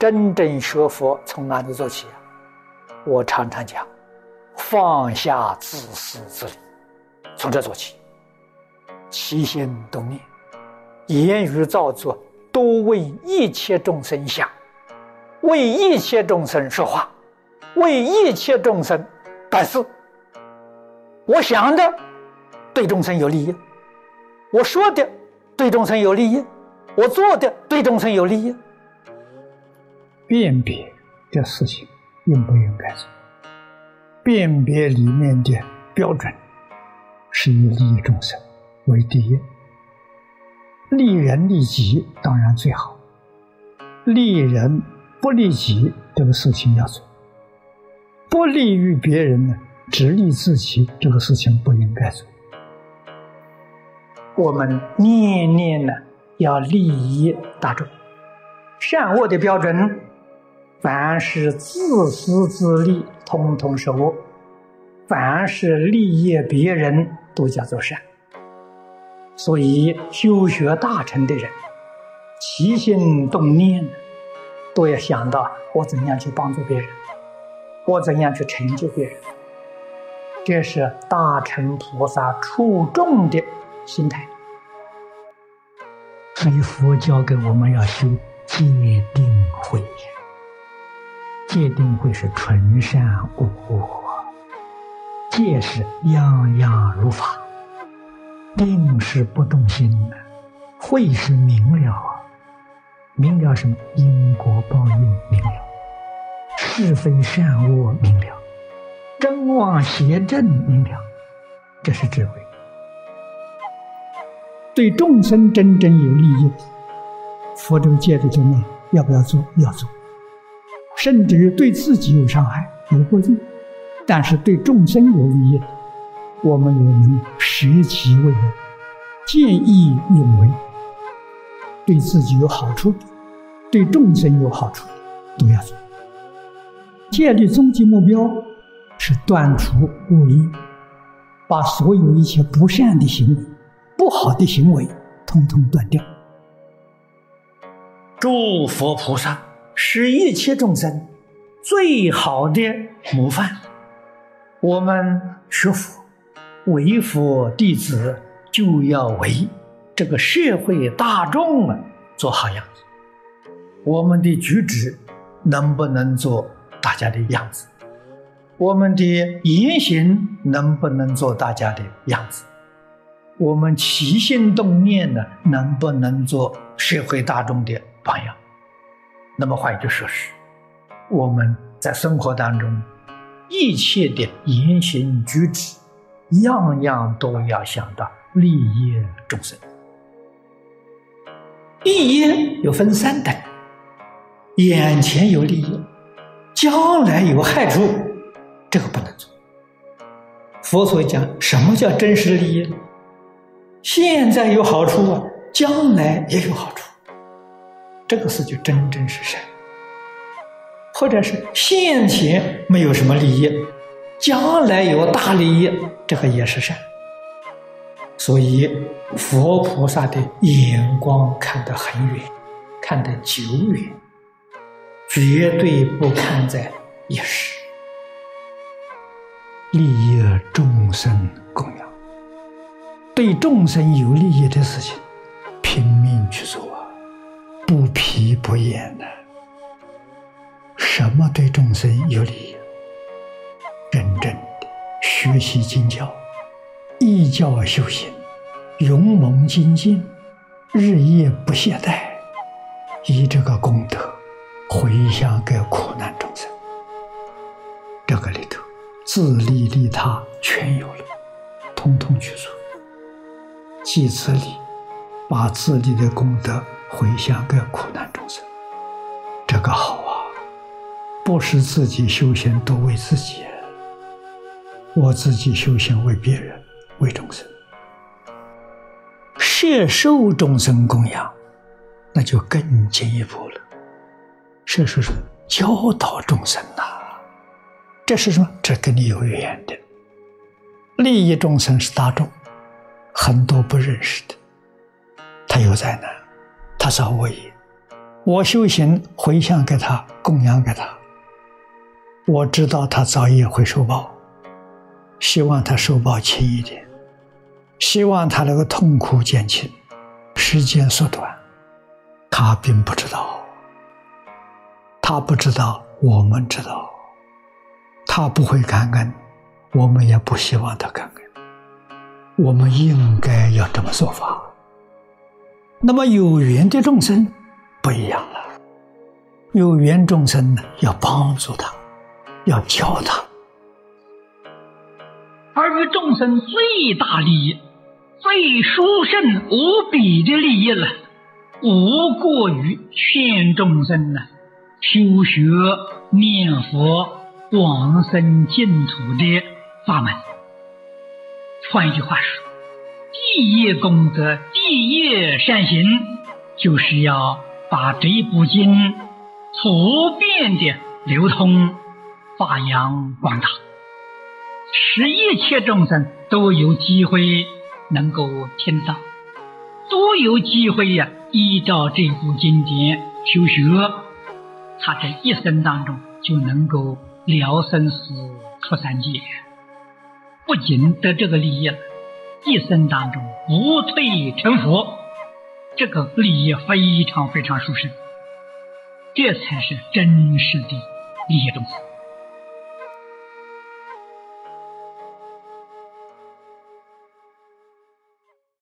真正学佛从哪里做起啊？我常常讲，放下自私自利，从这做起。起心动念，言语造作，都为一切众生想，为一切众生说话，为一切众生办事。我想的对众生有利益，我说的对众生有利益，我做的对众生有利益。辨别的事情应不应该做？辨别里面的标准是以利益众生为第一，利人利己当然最好，利人不利己这个事情要做，不利于别人呢？只利自己这个事情不应该做。我们念念呢要利益大众，善恶的标准，凡是自私自利，通通是恶；凡是利益别人，都叫做善。所以修学大成的人，起心动念都要想到我怎样去帮助别人，我怎样去成就别人。这是大乘菩萨出众的心态，所以佛教给我们要修戒定慧。必定会是纯善无恶，戒是样样如法，定是不动心的，慧是明了啊，明了什么？因果报应明了，是非善恶明了。真妄邪正明了，这是智慧。对众生真正有利益，佛这个戒律中呢，要不要做？要做。甚至于对自己有伤害，也会做。但是对众生有利益，我们也能舍己为人，见义勇为。对自己有好处，对众生有好处，都要做。戒律终极目标。是断除恶因，把所有一切不善的行为、不好的行为，通通断掉。诸佛菩萨是一切众生最好的模范。我们学佛、为佛弟子，就要为这个社会大众啊做好样子。我们的举止能不能做大家的样子？我们的言行能不能做大家的样子？我们起心动念呢，能不能做社会大众的榜样？那么换一句说是，我们在生活当中一切的言行举止，样样都要想到利益众生。利益有分三等：眼前有利益，将来有害处。这个不能做。佛所讲，什么叫真实利益？现在有好处，将来也有好处。这个事就真正是善，或者是现前没有什么利益，将来有大利益，这个也是善。所以佛菩萨的眼光看得很远，看得久远，绝对不看在一时。利益众生供养，对众生有利益的事情，拼命去做，不疲不厌的。什么对众生有利？认真的学习经教，依教修行，勇猛精进，日夜不懈怠，以这个功德回向给苦难众生。这个里头。自利利他全有了，通通去做，既自利，把自利的功德回向给苦难众生，这个好啊！不是自己修行都为自己，我自己修行为别人，为众生，摄受众生供养，那就更进一步了。摄受是教导众生呐。这是什么？这跟你有缘的，利益众生是大众，很多不认识的，他又在哪，他造恶业，我修行回向给他，供养给他。我知道他早夜会受报，希望他受报轻一点，希望他那个痛苦减轻，时间缩短。他并不知道，他不知道，我们知道，他不会感恩，我们也不希望他感恩。我们应该要这么做法。那么有缘的众生。不一样了，有缘众生呢，要帮助他，要教他，而与众生最大利益、最殊胜无比的利益了，无过于劝众生呢修学念佛、往生净土的法门。换一句话说，第一功德、第一善行，就是要。把这一部经普遍的流通、发扬光大，使一切众生都有机会能够听到，都有机会呀，依照这部经典修学，他这一生当中就能够了生死、出三界，不仅得这个利益了，一生当中不退成佛。这个利益非常非常殊胜，这才是真实的利益众生。